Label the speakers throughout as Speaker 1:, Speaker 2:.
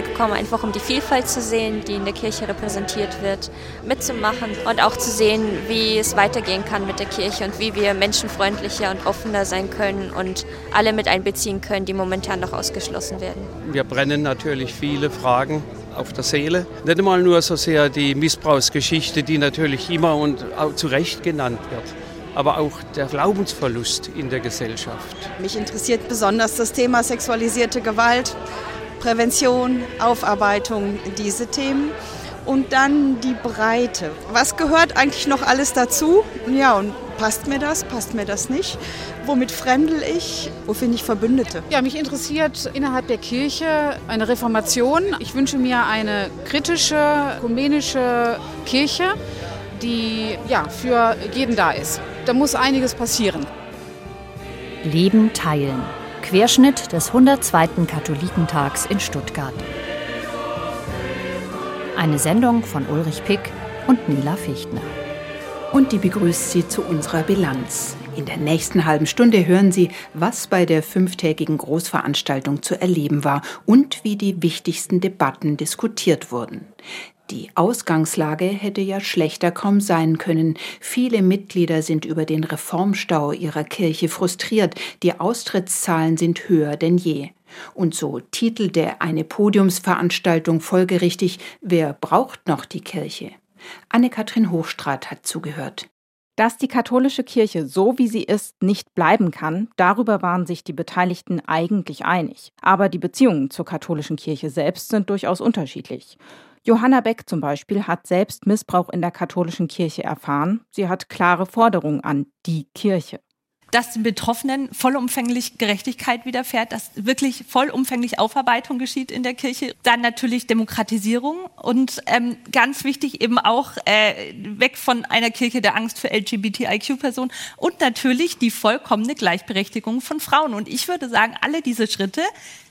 Speaker 1: hierher gekommen, einfach um die Vielfalt zu sehen, die in der Kirche repräsentiert wird, mitzumachen und auch zu sehen, wie es weitergehen kann mit der Kirche und wie wir menschenfreundlicher und offener sein können und alle mit einbeziehen können, die momentan noch ausgeschlossen werden.
Speaker 2: Wir brennen natürlich viele Fragen auf der Seele. Nicht einmal nur so sehr die Missbrauchsgeschichte, die natürlich immer und auch zu Recht genannt wird aber auch der Glaubensverlust in der Gesellschaft.
Speaker 3: Mich interessiert besonders das Thema sexualisierte Gewalt, Prävention, Aufarbeitung, diese Themen. Und dann die Breite. Was gehört eigentlich noch alles dazu? Ja, und passt mir das, passt mir das nicht? Womit fremdel ich? Wo finde ich Verbündete?
Speaker 4: Ja, mich interessiert innerhalb der Kirche eine Reformation. Ich wünsche mir eine kritische, ökumenische Kirche, die ja, für jeden da ist. Da muss einiges passieren.
Speaker 5: Leben teilen. Querschnitt des 102. Katholikentags in Stuttgart. Eine Sendung von Ulrich Pick und Nila Fichtner.
Speaker 6: Und die begrüßt Sie zu unserer Bilanz. In der nächsten halben Stunde hören Sie, was bei der fünftägigen Großveranstaltung zu erleben war und wie die wichtigsten Debatten diskutiert wurden. Die Ausgangslage hätte ja schlechter kaum sein können. Viele Mitglieder sind über den Reformstau ihrer Kirche frustriert. Die Austrittszahlen sind höher denn je. Und so titelte eine Podiumsveranstaltung folgerichtig Wer braucht noch die Kirche? Anne-Kathrin Hochstrat hat zugehört.
Speaker 7: Dass die katholische Kirche so wie sie ist nicht bleiben kann, darüber waren sich die Beteiligten eigentlich einig. Aber die Beziehungen zur katholischen Kirche selbst sind durchaus unterschiedlich. Johanna Beck zum Beispiel hat selbst Missbrauch in der katholischen Kirche erfahren. Sie hat klare Forderungen an die Kirche
Speaker 8: dass den Betroffenen vollumfänglich Gerechtigkeit widerfährt, dass wirklich vollumfänglich Aufarbeitung geschieht in der Kirche. Dann natürlich Demokratisierung und ähm, ganz wichtig eben auch äh, weg von einer Kirche der Angst für LGBTIQ-Personen und natürlich die vollkommene Gleichberechtigung von Frauen. Und ich würde sagen, alle diese Schritte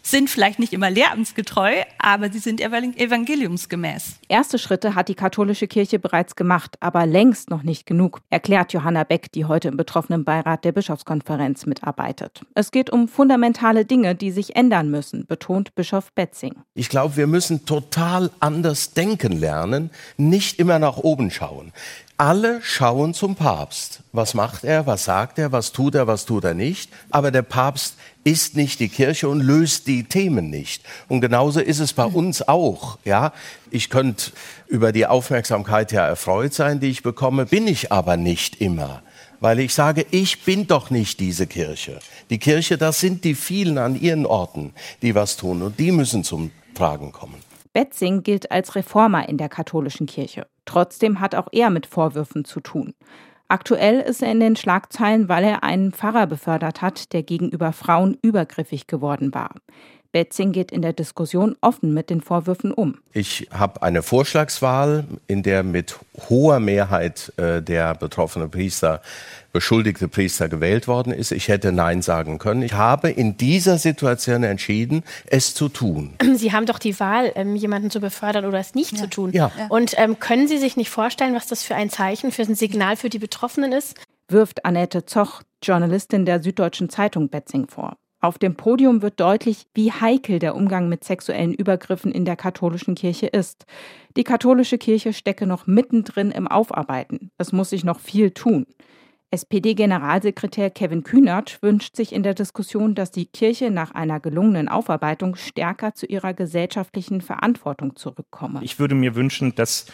Speaker 8: sind vielleicht nicht immer lehramtsgetreu, aber sie sind evangeliumsgemäß.
Speaker 7: Erste Schritte hat die katholische Kirche bereits gemacht, aber längst noch nicht genug, erklärt Johanna Beck, die heute im betroffenen Beirat der Bischofskonferenz mitarbeitet. Es geht um fundamentale Dinge, die sich ändern müssen, betont Bischof Betzing.
Speaker 9: Ich glaube, wir müssen total anders denken lernen, nicht immer nach oben schauen. Alle schauen zum Papst. Was macht er? Was sagt er? Was tut er? Was tut er nicht? Aber der Papst ist nicht die Kirche und löst die Themen nicht. Und genauso ist es bei uns auch. Ja, ich könnte über die Aufmerksamkeit ja erfreut sein, die ich bekomme, bin ich aber nicht immer. Weil ich sage, ich bin doch nicht diese Kirche. Die Kirche, das sind die vielen an ihren Orten, die was tun und die müssen zum Tragen kommen.
Speaker 7: Betzing gilt als Reformer in der katholischen Kirche. Trotzdem hat auch er mit Vorwürfen zu tun. Aktuell ist er in den Schlagzeilen, weil er einen Pfarrer befördert hat, der gegenüber Frauen übergriffig geworden war. Betzing geht in der Diskussion offen mit den Vorwürfen um.
Speaker 9: Ich habe eine Vorschlagswahl, in der mit hoher Mehrheit äh, der betroffenen Priester, beschuldigte Priester gewählt worden ist. Ich hätte Nein sagen können. Ich habe in dieser Situation entschieden, es zu tun.
Speaker 10: Sie haben doch die Wahl, ähm, jemanden zu befördern oder es nicht
Speaker 9: ja.
Speaker 10: zu tun.
Speaker 9: Ja.
Speaker 10: Und ähm, können Sie sich nicht vorstellen, was das für ein Zeichen, für ein Signal für die Betroffenen ist?
Speaker 7: Wirft Annette Zoch, Journalistin der Süddeutschen Zeitung Betzing vor. Auf dem Podium wird deutlich, wie heikel der Umgang mit sexuellen Übergriffen in der katholischen Kirche ist. Die katholische Kirche stecke noch mittendrin im Aufarbeiten. Es muss sich noch viel tun. SPD-Generalsekretär Kevin Kühnert wünscht sich in der Diskussion, dass die Kirche nach einer gelungenen Aufarbeitung stärker zu ihrer gesellschaftlichen Verantwortung zurückkomme.
Speaker 11: Ich würde mir wünschen, dass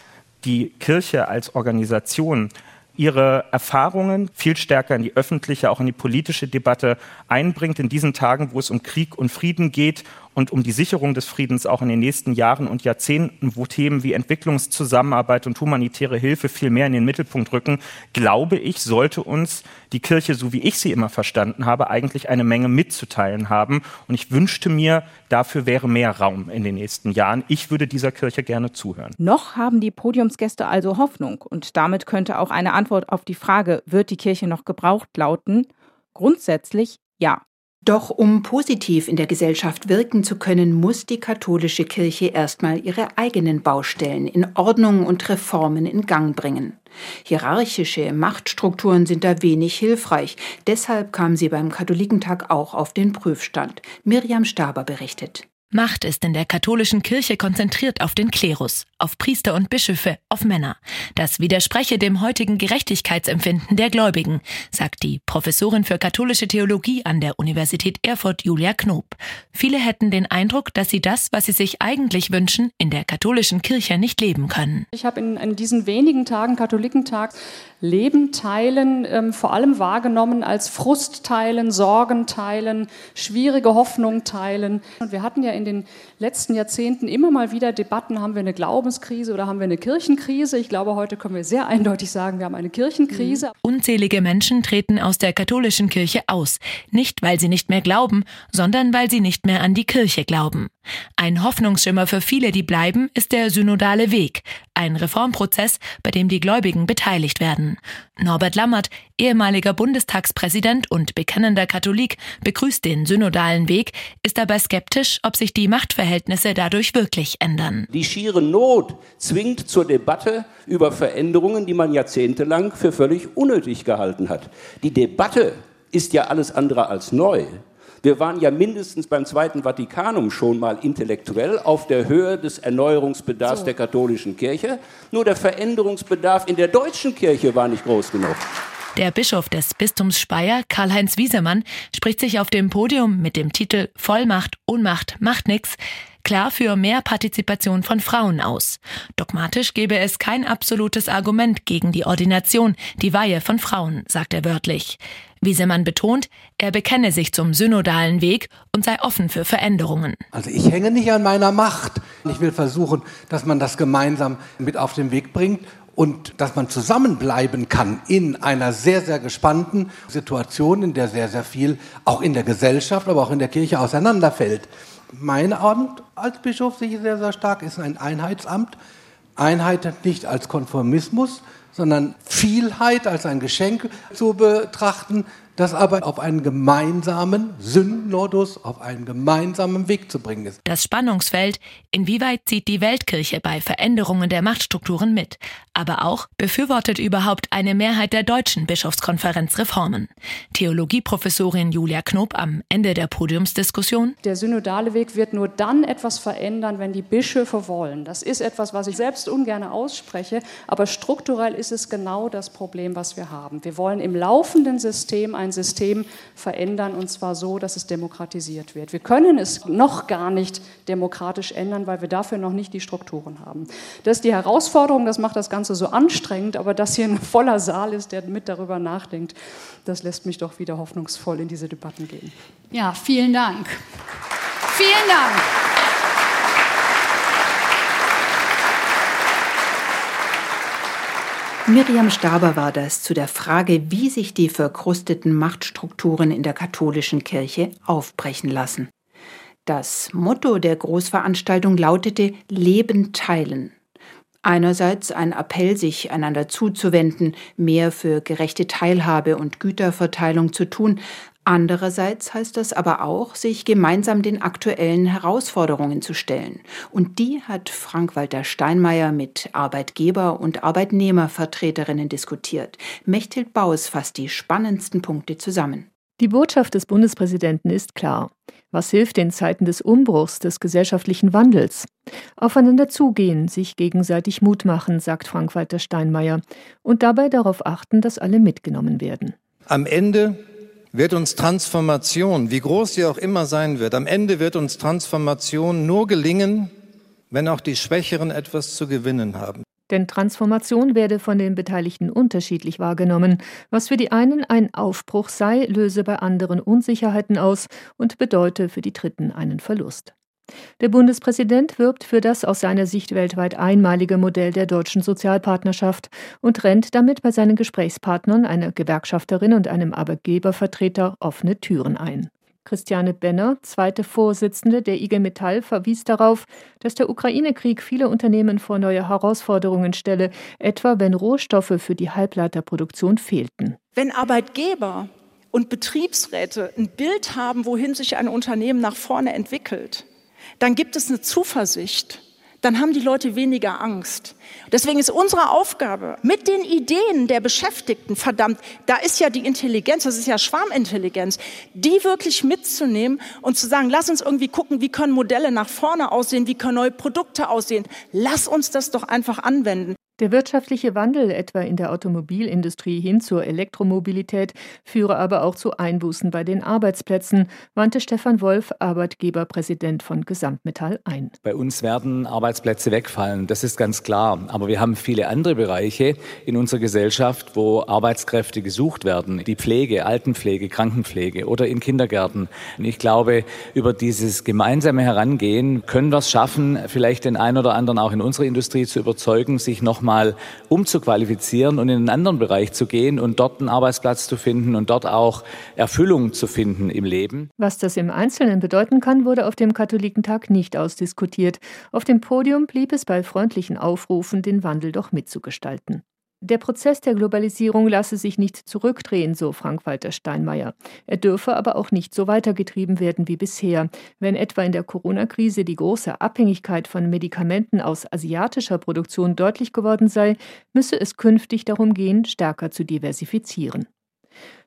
Speaker 11: die Kirche als Organisation ihre Erfahrungen viel stärker in die öffentliche, auch in die politische Debatte einbringt, in diesen Tagen, wo es um Krieg und Frieden geht und um die Sicherung des Friedens auch in den nächsten Jahren und Jahrzehnten, wo Themen wie Entwicklungszusammenarbeit und humanitäre Hilfe viel mehr in den Mittelpunkt rücken, glaube ich, sollte uns die Kirche, so wie ich sie immer verstanden habe, eigentlich eine Menge mitzuteilen haben. Und ich wünschte mir, dafür wäre mehr Raum in den nächsten Jahren. Ich würde dieser Kirche gerne zuhören.
Speaker 7: Noch haben die Podiumsgäste also Hoffnung. Und damit könnte auch eine Antwort auf die Frage, wird die Kirche noch gebraucht, lauten, grundsätzlich ja.
Speaker 6: Doch um positiv in der Gesellschaft wirken zu können, muss die katholische Kirche erstmal ihre eigenen Baustellen in Ordnung und Reformen in Gang bringen. Hierarchische Machtstrukturen sind da wenig hilfreich. Deshalb kam sie beim Katholikentag auch auf den Prüfstand. Miriam Staber berichtet.
Speaker 12: Macht ist in der katholischen Kirche konzentriert auf den Klerus, auf Priester und Bischöfe, auf Männer. Das widerspreche dem heutigen Gerechtigkeitsempfinden der Gläubigen, sagt die Professorin für katholische Theologie an der Universität Erfurt Julia Knob. Viele hätten den Eindruck, dass sie das, was sie sich eigentlich wünschen, in der katholischen Kirche nicht leben können.
Speaker 13: Ich habe in, in diesen wenigen Tagen Katholikentag Leben teilen, ähm, vor allem wahrgenommen als Frust teilen, Sorgen teilen, schwierige Hoffnung teilen. Und wir hatten ja in den letzten Jahrzehnten immer mal wieder Debatten, haben wir eine Glaubenskrise oder haben wir eine Kirchenkrise? Ich glaube, heute können wir sehr eindeutig sagen, wir haben eine Kirchenkrise.
Speaker 12: Unzählige Menschen treten aus der katholischen Kirche aus, nicht weil sie nicht mehr glauben, sondern weil sie nicht mehr an die Kirche glauben. Ein Hoffnungsschimmer für viele, die bleiben, ist der synodale Weg, ein Reformprozess, bei dem die Gläubigen beteiligt werden. Norbert Lammert, ehemaliger Bundestagspräsident und bekennender Katholik, begrüßt den synodalen Weg, ist aber skeptisch, ob sich die Machtverhältnisse dadurch wirklich ändern.
Speaker 14: Die schiere Not zwingt zur Debatte über Veränderungen, die man jahrzehntelang für völlig unnötig gehalten hat. Die Debatte ist ja alles andere als neu. Wir waren ja mindestens beim Zweiten Vatikanum schon mal intellektuell auf der Höhe des Erneuerungsbedarfs so. der katholischen Kirche. Nur der Veränderungsbedarf in der deutschen Kirche war nicht groß genug.
Speaker 12: Der Bischof des Bistums Speyer, Karl-Heinz Wiesemann, spricht sich auf dem Podium mit dem Titel Vollmacht, Ohnmacht, macht nix klar für mehr Partizipation von Frauen aus. Dogmatisch gebe es kein absolutes Argument gegen die Ordination, die Weihe von Frauen, sagt er wörtlich. Wiesemann betont, er bekenne sich zum synodalen Weg und sei offen für Veränderungen.
Speaker 15: Also ich hänge nicht an meiner Macht. Ich will versuchen, dass man das gemeinsam mit auf den Weg bringt und dass man zusammenbleiben kann in einer sehr, sehr gespannten Situation, in der sehr, sehr viel auch in der Gesellschaft, aber auch in der Kirche auseinanderfällt. Mein Amt als Bischof sehe ich sehr, sehr stark, ist ein Einheitsamt. Einheit nicht als Konformismus, sondern Vielheit als ein Geschenk zu betrachten, das aber auf einen gemeinsamen Synodus, auf einen gemeinsamen Weg zu bringen ist.
Speaker 12: Das Spannungsfeld, inwieweit zieht die Weltkirche bei Veränderungen der Machtstrukturen mit, aber auch befürwortet überhaupt eine Mehrheit der deutschen Bischofskonferenz Reformen. Theologieprofessorin Julia Knob am Ende der Podiumsdiskussion.
Speaker 13: Der synodale Weg wird nur dann etwas verändern, wenn die Bischöfe wollen. Das ist etwas, was ich selbst ungern ausspreche, aber strukturell ist es genau das Problem, was wir haben. Wir wollen im laufenden System ein ein System verändern und zwar so, dass es demokratisiert wird. Wir können es noch gar nicht demokratisch ändern, weil wir dafür noch nicht die Strukturen haben. Das ist die Herausforderung, das macht das Ganze so anstrengend, aber dass hier ein voller Saal ist, der mit darüber nachdenkt, das lässt mich doch wieder hoffnungsvoll in diese Debatten gehen.
Speaker 16: Ja, vielen Dank. Vielen Dank.
Speaker 6: Miriam Staber war das zu der Frage, wie sich die verkrusteten Machtstrukturen in der katholischen Kirche aufbrechen lassen. Das Motto der Großveranstaltung lautete Leben teilen. Einerseits ein Appell, sich einander zuzuwenden, mehr für gerechte Teilhabe und Güterverteilung zu tun, Andererseits heißt das aber auch, sich gemeinsam den aktuellen Herausforderungen zu stellen. Und die hat Frank-Walter Steinmeier mit Arbeitgeber- und Arbeitnehmervertreterinnen diskutiert. Mechthild Baus fasst die spannendsten Punkte zusammen.
Speaker 17: Die Botschaft des Bundespräsidenten ist klar. Was hilft in Zeiten des Umbruchs, des gesellschaftlichen Wandels? Aufeinander zugehen, sich gegenseitig Mut machen, sagt Frank-Walter Steinmeier, und dabei darauf achten, dass alle mitgenommen werden.
Speaker 18: Am Ende wird uns Transformation, wie groß sie auch immer sein wird, am Ende wird uns Transformation nur gelingen, wenn auch die Schwächeren etwas zu gewinnen haben.
Speaker 17: Denn Transformation werde von den Beteiligten unterschiedlich wahrgenommen. Was für die einen ein Aufbruch sei, löse bei anderen Unsicherheiten aus und bedeute für die Dritten einen Verlust. Der Bundespräsident wirbt für das aus seiner Sicht weltweit einmalige Modell der deutschen Sozialpartnerschaft und rennt damit bei seinen Gesprächspartnern, einer Gewerkschafterin und einem Arbeitgebervertreter, offene Türen ein. Christiane Benner, zweite Vorsitzende der IG Metall, verwies darauf, dass der Ukraine-Krieg viele Unternehmen vor neue Herausforderungen stelle, etwa wenn Rohstoffe für die Halbleiterproduktion fehlten.
Speaker 19: Wenn Arbeitgeber und Betriebsräte ein Bild haben, wohin sich ein Unternehmen nach vorne entwickelt, dann gibt es eine Zuversicht, dann haben die Leute weniger Angst. Deswegen ist unsere Aufgabe mit den Ideen der Beschäftigten, verdammt, da ist ja die Intelligenz, das ist ja Schwarmintelligenz, die wirklich mitzunehmen und zu sagen, lass uns irgendwie gucken, wie können Modelle nach vorne aussehen, wie können neue Produkte aussehen. Lass uns das doch einfach anwenden.
Speaker 17: Der wirtschaftliche Wandel etwa in der Automobilindustrie hin zur Elektromobilität führe aber auch zu Einbußen bei den Arbeitsplätzen, wandte Stefan Wolf, Arbeitgeberpräsident von Gesamtmetall, ein.
Speaker 20: Bei uns werden Arbeitsplätze wegfallen, das ist ganz klar. Aber wir haben viele andere Bereiche in unserer Gesellschaft, wo Arbeitskräfte gesucht werden. Die Pflege, Altenpflege, Krankenpflege oder in Kindergärten. Und ich glaube, über dieses gemeinsame Herangehen können wir es schaffen, vielleicht den einen oder anderen auch in unserer Industrie zu überzeugen, sich noch nochmal umzuqualifizieren und in einen anderen Bereich zu gehen und dort einen Arbeitsplatz zu finden und dort auch Erfüllung zu finden im Leben.
Speaker 17: Was das im Einzelnen bedeuten kann, wurde auf dem Katholikentag nicht ausdiskutiert. Auf dem Podium blieb es bei freundlichen Aufrufen, den Wandel doch mitzugestalten. Der Prozess der Globalisierung lasse sich nicht zurückdrehen, so Frank-Walter Steinmeier. Er dürfe aber auch nicht so weitergetrieben werden wie bisher. Wenn etwa in der Corona-Krise die große Abhängigkeit von Medikamenten aus asiatischer Produktion deutlich geworden sei, müsse es künftig darum gehen, stärker zu diversifizieren.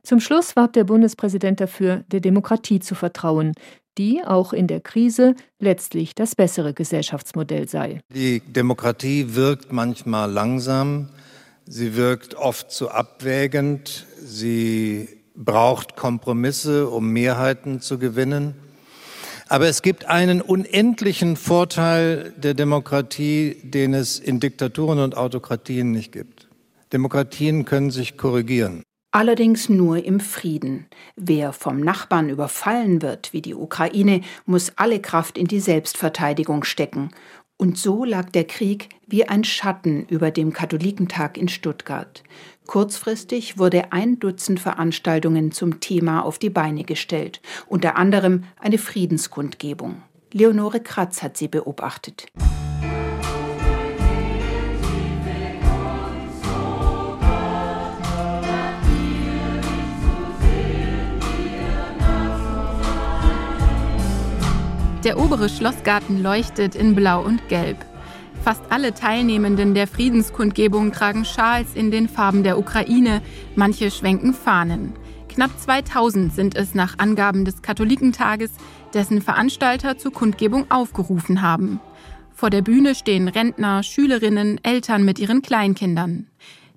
Speaker 17: Zum Schluss warb der Bundespräsident dafür, der Demokratie zu vertrauen, die auch in der Krise letztlich das bessere Gesellschaftsmodell sei.
Speaker 18: Die Demokratie wirkt manchmal langsam, Sie wirkt oft zu abwägend. Sie braucht Kompromisse, um Mehrheiten zu gewinnen. Aber es gibt einen unendlichen Vorteil der Demokratie, den es in Diktaturen und Autokratien nicht gibt. Demokratien können sich korrigieren.
Speaker 6: Allerdings nur im Frieden. Wer vom Nachbarn überfallen wird, wie die Ukraine, muss alle Kraft in die Selbstverteidigung stecken. Und so lag der Krieg wie ein Schatten über dem Katholikentag in Stuttgart. Kurzfristig wurde ein Dutzend Veranstaltungen zum Thema auf die Beine gestellt, unter anderem eine Friedenskundgebung. Leonore Kratz hat sie beobachtet.
Speaker 21: Der obere Schlossgarten leuchtet in Blau und Gelb. Fast alle Teilnehmenden der Friedenskundgebung tragen Schals in den Farben der Ukraine, manche schwenken Fahnen. Knapp 2000 sind es nach Angaben des Katholikentages, dessen Veranstalter zur Kundgebung aufgerufen haben. Vor der Bühne stehen Rentner, Schülerinnen, Eltern mit ihren Kleinkindern.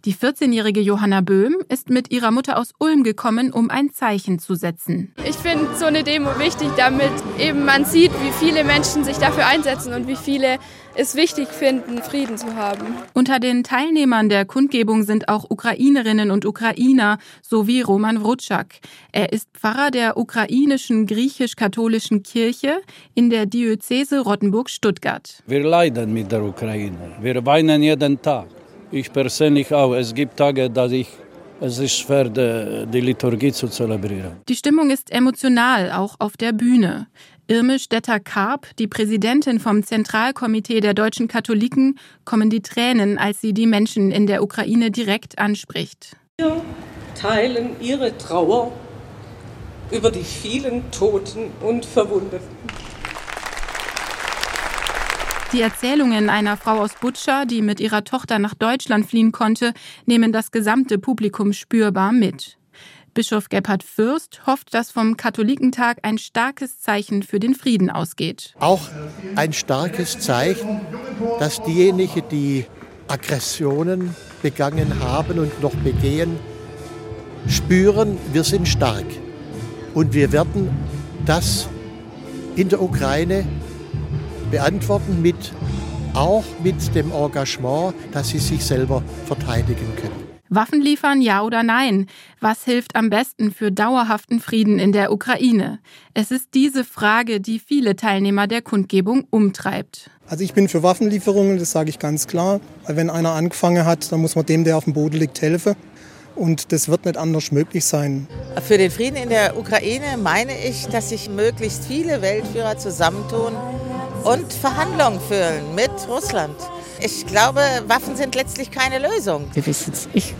Speaker 21: Die 14-jährige Johanna Böhm ist mit ihrer Mutter aus Ulm gekommen, um ein Zeichen zu setzen.
Speaker 22: Ich finde so eine Demo wichtig, damit eben man sieht, wie viele Menschen sich dafür einsetzen und wie viele es wichtig finden, Frieden zu haben.
Speaker 21: Unter den Teilnehmern der Kundgebung sind auch Ukrainerinnen und Ukrainer sowie Roman Wrutschak. Er ist Pfarrer der ukrainischen griechisch-katholischen Kirche in der Diözese Rottenburg-Stuttgart.
Speaker 23: Wir leiden mit der Ukraine. Wir weinen jeden Tag. Ich persönlich auch. Es gibt Tage, dass ich es ist schwer, die Liturgie zu zelebrieren.
Speaker 21: Die Stimmung ist emotional, auch auf der Bühne. Irme Stetter-Karp, die Präsidentin vom Zentralkomitee der deutschen Katholiken, kommen die Tränen, als sie die Menschen in der Ukraine direkt anspricht.
Speaker 24: Wir teilen ihre Trauer über die vielen Toten und Verwundeten.
Speaker 21: Die Erzählungen einer Frau aus Butscha, die mit ihrer Tochter nach Deutschland fliehen konnte, nehmen das gesamte Publikum spürbar mit. Bischof Gebhard Fürst hofft, dass vom Katholikentag ein starkes Zeichen für den Frieden ausgeht.
Speaker 25: Auch ein starkes Zeichen, dass diejenigen, die Aggressionen begangen haben und noch begehen, spüren, wir sind stark. Und wir werden das in der Ukraine beantworten mit auch mit dem Engagement, dass sie sich selber verteidigen können.
Speaker 21: Waffen liefern, ja oder nein? Was hilft am besten für dauerhaften Frieden in der Ukraine? Es ist diese Frage, die viele Teilnehmer der Kundgebung umtreibt.
Speaker 26: Also ich bin für Waffenlieferungen, das sage ich ganz klar. Weil wenn einer angefangen hat, dann muss man dem, der auf dem Boden liegt, helfen. Und das wird nicht anders möglich sein.
Speaker 27: Für den Frieden in der Ukraine meine ich, dass sich möglichst viele Weltführer zusammentun und Verhandlungen führen mit Russland. Ich glaube, Waffen sind letztlich keine Lösung.
Speaker 28: Wir wissen es nicht.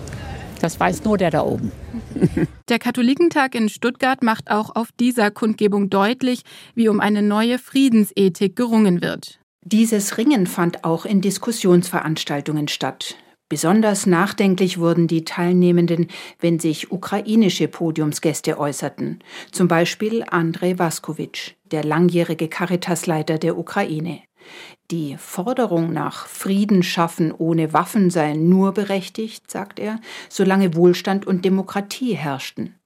Speaker 28: Das weiß nur der da oben.
Speaker 21: Der Katholikentag in Stuttgart macht auch auf dieser Kundgebung deutlich, wie um eine neue Friedensethik gerungen wird.
Speaker 6: Dieses Ringen fand auch in Diskussionsveranstaltungen statt. Besonders nachdenklich wurden die Teilnehmenden, wenn sich ukrainische Podiumsgäste äußerten, zum Beispiel Andrei Vaskovic, der langjährige Caritasleiter der Ukraine. Die Forderung nach Frieden schaffen ohne Waffen sei nur berechtigt, sagt er, solange Wohlstand und Demokratie herrschten.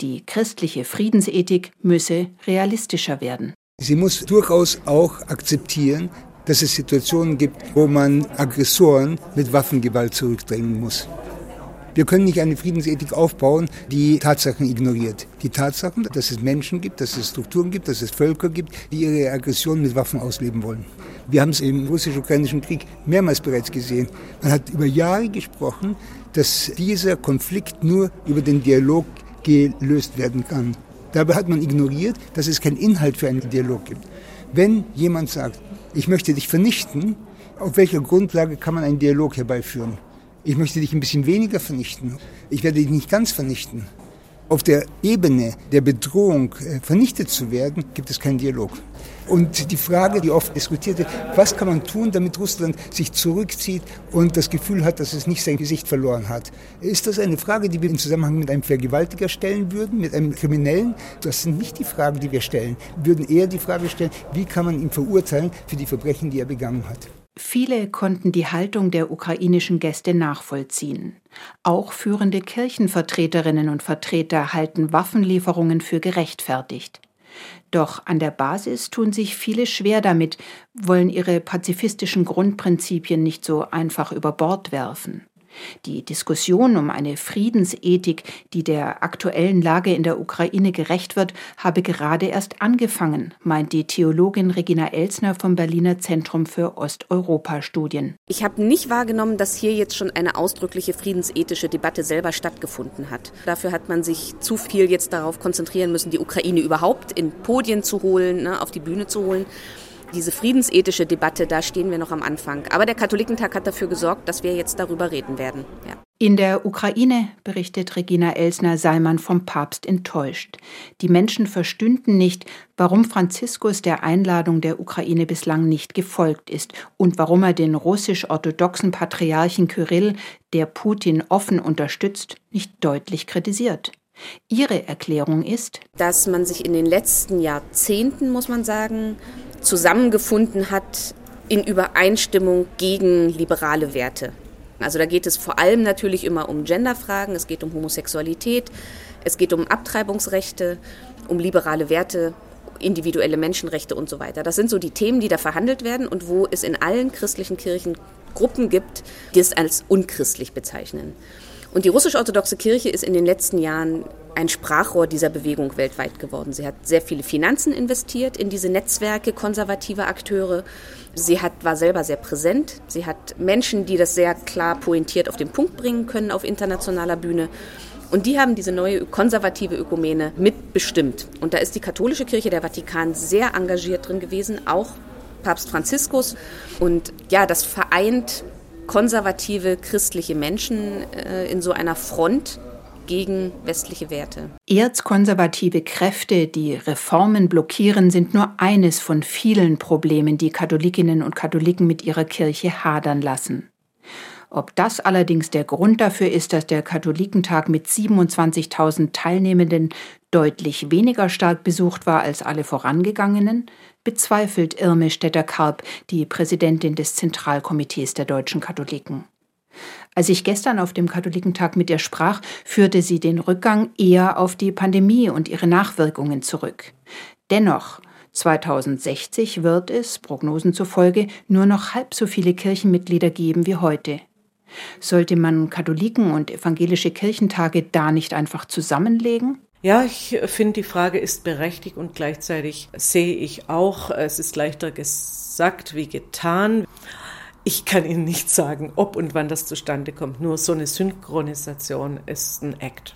Speaker 6: Die christliche Friedensethik müsse realistischer werden.
Speaker 29: Sie muss durchaus auch akzeptieren, dass es Situationen gibt, wo man Aggressoren mit Waffengewalt zurückdrängen muss. Wir können nicht eine Friedensethik aufbauen, die Tatsachen ignoriert. Die Tatsachen, dass es Menschen gibt, dass es Strukturen gibt, dass es Völker gibt, die ihre Aggression mit Waffen ausleben wollen. Wir haben es im russisch-ukrainischen Krieg mehrmals bereits gesehen. Man hat über Jahre gesprochen, dass dieser Konflikt nur über den Dialog gelöst werden kann. Dabei hat man ignoriert, dass es keinen Inhalt für einen Dialog gibt. Wenn jemand sagt, ich möchte dich vernichten, auf welcher Grundlage kann man einen Dialog herbeiführen? Ich möchte dich ein bisschen weniger vernichten. Ich werde dich nicht ganz vernichten. Auf der Ebene der Bedrohung, äh, vernichtet zu werden, gibt es keinen Dialog. Und die Frage, die oft diskutiert wird, was kann man tun, damit Russland sich zurückzieht und das Gefühl hat, dass es nicht sein Gesicht verloren hat? Ist das eine Frage, die wir im Zusammenhang mit einem Vergewaltiger stellen würden, mit einem Kriminellen? Das sind nicht die Fragen, die wir stellen. Wir würden eher die Frage stellen, wie kann man ihn verurteilen für die Verbrechen, die er begangen hat?
Speaker 6: Viele konnten die Haltung der ukrainischen Gäste nachvollziehen. Auch führende Kirchenvertreterinnen und Vertreter halten Waffenlieferungen für gerechtfertigt. Doch an der Basis tun sich viele schwer damit, wollen ihre pazifistischen Grundprinzipien nicht so einfach über Bord werfen. Die Diskussion um eine Friedensethik, die der aktuellen Lage in der Ukraine gerecht wird, habe gerade erst angefangen, meint die Theologin Regina Elsner vom Berliner Zentrum für Osteuropa-Studien.
Speaker 30: Ich habe nicht wahrgenommen, dass hier jetzt schon eine ausdrückliche friedensethische Debatte selber stattgefunden hat. Dafür hat man sich zu viel jetzt darauf konzentrieren müssen, die Ukraine überhaupt in Podien zu holen, ne, auf die Bühne zu holen diese friedensethische Debatte, da stehen wir noch am Anfang. Aber der Katholikentag hat dafür gesorgt, dass wir jetzt darüber reden werden. Ja.
Speaker 6: In der Ukraine, berichtet Regina Elsner, sei man vom Papst enttäuscht. Die Menschen verstünden nicht, warum Franziskus der Einladung der Ukraine bislang nicht gefolgt ist und warum er den russisch-orthodoxen Patriarchen Kyrill, der Putin offen unterstützt, nicht deutlich kritisiert. Ihre Erklärung ist,
Speaker 30: dass man sich in den letzten Jahrzehnten, muss man sagen, zusammengefunden hat in Übereinstimmung gegen liberale Werte. Also da geht es vor allem natürlich immer um Genderfragen, es geht um Homosexualität, es geht um Abtreibungsrechte, um liberale Werte, individuelle Menschenrechte und so weiter. Das sind so die Themen, die da verhandelt werden und wo es in allen christlichen Kirchen Gruppen gibt, die es als unchristlich bezeichnen. Und die russisch-orthodoxe Kirche ist in den letzten Jahren ein Sprachrohr dieser Bewegung weltweit geworden. Sie hat sehr viele Finanzen investiert in diese Netzwerke konservativer Akteure. Sie hat, war selber sehr präsent. Sie hat Menschen, die das sehr klar pointiert auf den Punkt bringen können auf internationaler Bühne. Und die haben diese neue konservative Ökumene mitbestimmt. Und da ist die katholische Kirche, der Vatikan, sehr engagiert drin gewesen, auch Papst Franziskus. Und ja, das vereint konservative christliche Menschen äh, in so einer Front gegen westliche Werte.
Speaker 6: Erzkonservative Kräfte, die Reformen blockieren, sind nur eines von vielen Problemen, die Katholikinnen und Katholiken mit ihrer Kirche hadern lassen. Ob das allerdings der Grund dafür ist, dass der Katholikentag mit 27.000 Teilnehmenden deutlich weniger stark besucht war als alle vorangegangenen, bezweifelt Irme Stetter-Karp, die Präsidentin des Zentralkomitees der deutschen Katholiken. Als ich gestern auf dem Katholikentag mit ihr sprach, führte sie den Rückgang eher auf die Pandemie und ihre Nachwirkungen zurück. Dennoch, 2060 wird es, Prognosen zufolge, nur noch halb so viele Kirchenmitglieder geben wie heute. Sollte man Katholiken und evangelische Kirchentage da nicht einfach zusammenlegen?
Speaker 24: Ja, ich finde, die Frage ist berechtigt und gleichzeitig sehe ich auch, es ist leichter gesagt wie getan. Ich kann Ihnen nicht sagen, ob und wann das zustande kommt. Nur so eine Synchronisation ist ein Act.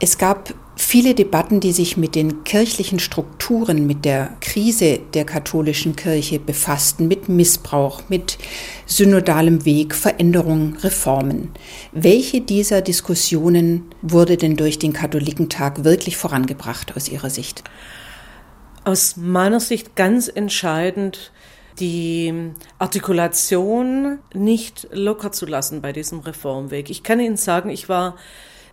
Speaker 6: Es gab viele Debatten, die sich mit den kirchlichen Strukturen, mit der Krise der katholischen Kirche befassten, mit Missbrauch, mit synodalem Weg, Veränderungen, Reformen. Welche dieser Diskussionen wurde denn durch den Katholikentag wirklich vorangebracht aus Ihrer Sicht?
Speaker 24: Aus meiner Sicht ganz entscheidend die Artikulation nicht locker zu lassen bei diesem Reformweg. Ich kann Ihnen sagen, ich war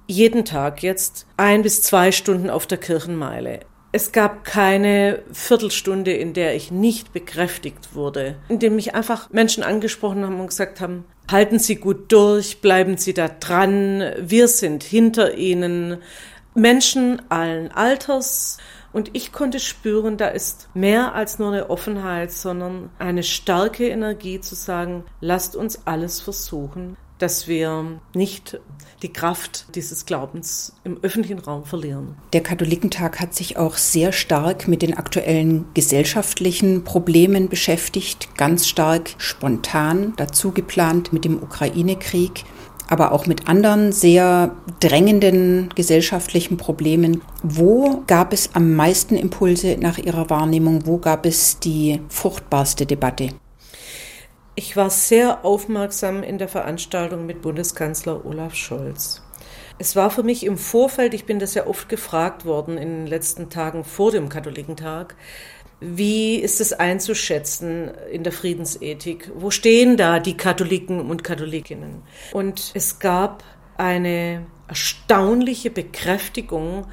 Speaker 24: jeden Tag jetzt ein bis zwei Stunden auf der Kirchenmeile. Es gab keine Viertelstunde, in der ich nicht bekräftigt wurde, in dem mich einfach Menschen angesprochen haben und gesagt haben, halten Sie gut durch, bleiben Sie da dran, wir sind hinter Ihnen. Menschen allen Alters, und ich konnte spüren, da ist mehr als nur eine Offenheit, sondern eine starke Energie zu sagen, lasst uns alles versuchen, dass wir nicht die Kraft dieses Glaubens im öffentlichen Raum verlieren.
Speaker 6: Der Katholikentag hat sich auch sehr stark mit den aktuellen gesellschaftlichen Problemen beschäftigt, ganz stark spontan dazu geplant mit dem Ukraine-Krieg aber auch mit anderen sehr drängenden gesellschaftlichen Problemen. Wo gab es am meisten Impulse nach Ihrer Wahrnehmung? Wo gab es die fruchtbarste Debatte?
Speaker 24: Ich war sehr aufmerksam in der Veranstaltung mit Bundeskanzler Olaf Scholz. Es war für mich im Vorfeld, ich bin das ja oft gefragt worden in den letzten Tagen vor dem Katholikentag, wie ist es einzuschätzen in der Friedensethik? Wo stehen da die Katholiken und Katholikinnen? Und es gab eine erstaunliche Bekräftigung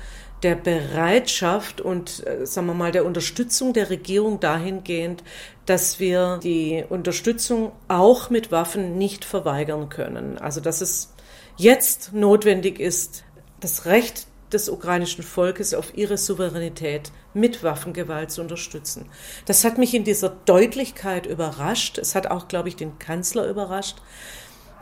Speaker 24: der Bereitschaft und, äh, sagen wir mal, der Unterstützung der Regierung dahingehend, dass wir die Unterstützung auch mit Waffen nicht verweigern können. Also, dass es jetzt notwendig ist, das Recht des ukrainischen Volkes auf ihre Souveränität mit Waffengewalt zu unterstützen. Das hat mich in dieser Deutlichkeit überrascht. Es hat auch, glaube ich, den Kanzler überrascht.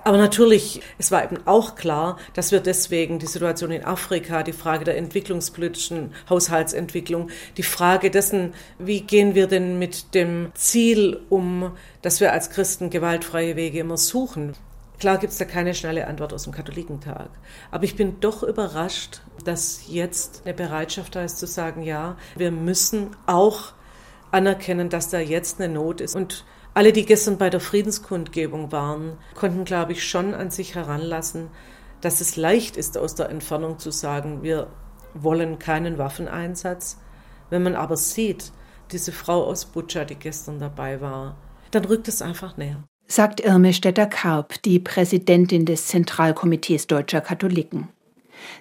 Speaker 24: Aber natürlich, es war eben auch klar, dass wir deswegen die Situation in Afrika, die Frage der entwicklungspolitischen Haushaltsentwicklung, die Frage dessen, wie gehen wir denn mit dem Ziel um, dass wir als Christen gewaltfreie Wege immer suchen, Klar gibt es da keine schnelle Antwort aus dem Katholikentag. Aber ich bin doch überrascht, dass jetzt eine Bereitschaft da ist zu sagen, ja, wir müssen auch anerkennen, dass da jetzt eine Not ist. Und alle, die gestern bei der Friedenskundgebung waren, konnten, glaube ich, schon an sich heranlassen, dass es leicht ist, aus der Entfernung zu sagen, wir wollen keinen Waffeneinsatz. Wenn man aber sieht, diese Frau aus Butscha, die gestern dabei war, dann rückt es einfach näher
Speaker 6: sagt Irme Stetter-Karp, die Präsidentin des Zentralkomitees deutscher Katholiken.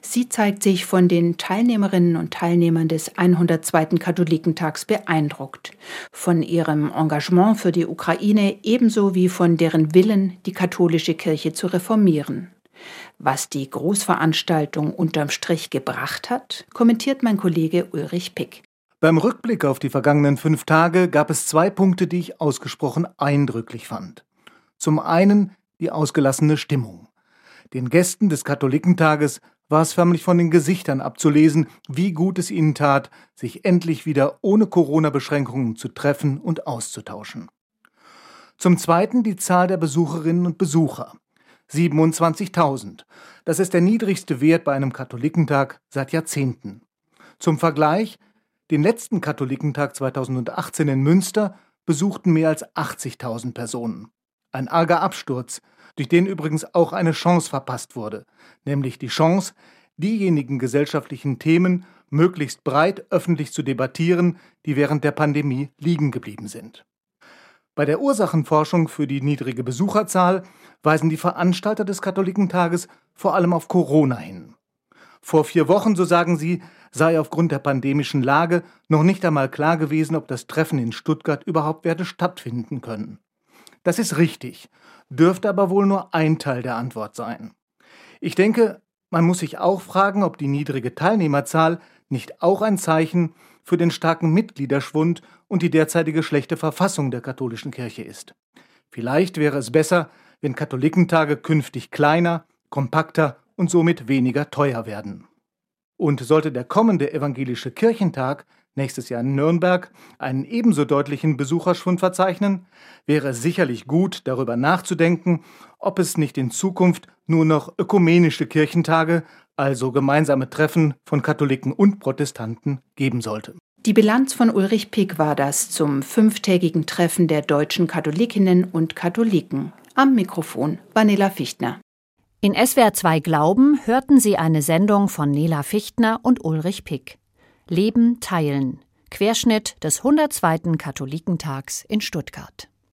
Speaker 6: Sie zeigt sich von den Teilnehmerinnen und Teilnehmern des 102. Katholikentags beeindruckt, von ihrem Engagement für die Ukraine ebenso wie von deren Willen, die katholische Kirche zu reformieren. Was die Großveranstaltung unterm Strich gebracht hat, kommentiert mein Kollege Ulrich Pick.
Speaker 31: Beim Rückblick auf die vergangenen fünf Tage gab es zwei Punkte, die ich ausgesprochen eindrücklich fand. Zum einen die ausgelassene Stimmung. Den Gästen des Katholikentages war es förmlich von den Gesichtern abzulesen, wie gut es ihnen tat, sich endlich wieder ohne Corona-Beschränkungen zu treffen und auszutauschen. Zum Zweiten die Zahl der Besucherinnen und Besucher. 27.000. Das ist der niedrigste Wert bei einem Katholikentag seit Jahrzehnten. Zum Vergleich, den letzten Katholikentag 2018 in Münster besuchten mehr als 80.000 Personen. Ein arger Absturz, durch den übrigens auch eine Chance verpasst wurde, nämlich die Chance, diejenigen gesellschaftlichen Themen möglichst breit öffentlich zu debattieren, die während der Pandemie liegen geblieben sind. Bei der Ursachenforschung für die niedrige Besucherzahl weisen die Veranstalter des Katholikentages vor allem auf Corona hin. Vor vier Wochen, so sagen sie, sei aufgrund der pandemischen Lage noch nicht einmal klar gewesen, ob das Treffen in Stuttgart überhaupt werde stattfinden können. Das ist richtig, dürfte aber wohl nur ein Teil der Antwort sein. Ich denke, man muss sich auch fragen, ob die niedrige Teilnehmerzahl nicht auch ein Zeichen für den starken Mitgliederschwund und die derzeitige schlechte Verfassung der katholischen Kirche ist. Vielleicht wäre es besser, wenn Katholikentage künftig kleiner, kompakter und somit weniger teuer werden. Und sollte der kommende evangelische Kirchentag nächstes Jahr in Nürnberg einen ebenso deutlichen Besucherschwund verzeichnen, wäre es sicherlich gut, darüber nachzudenken, ob es nicht in Zukunft nur noch ökumenische Kirchentage, also gemeinsame Treffen von Katholiken und Protestanten, geben sollte.
Speaker 6: Die Bilanz von Ulrich Pick war das zum fünftägigen Treffen der deutschen Katholikinnen und Katholiken. Am Mikrofon Vanilla Fichtner.
Speaker 32: In SWR 2 Glauben hörten Sie eine Sendung von Nela Fichtner und Ulrich Pick. Leben teilen. Querschnitt des 102. Katholikentags in Stuttgart.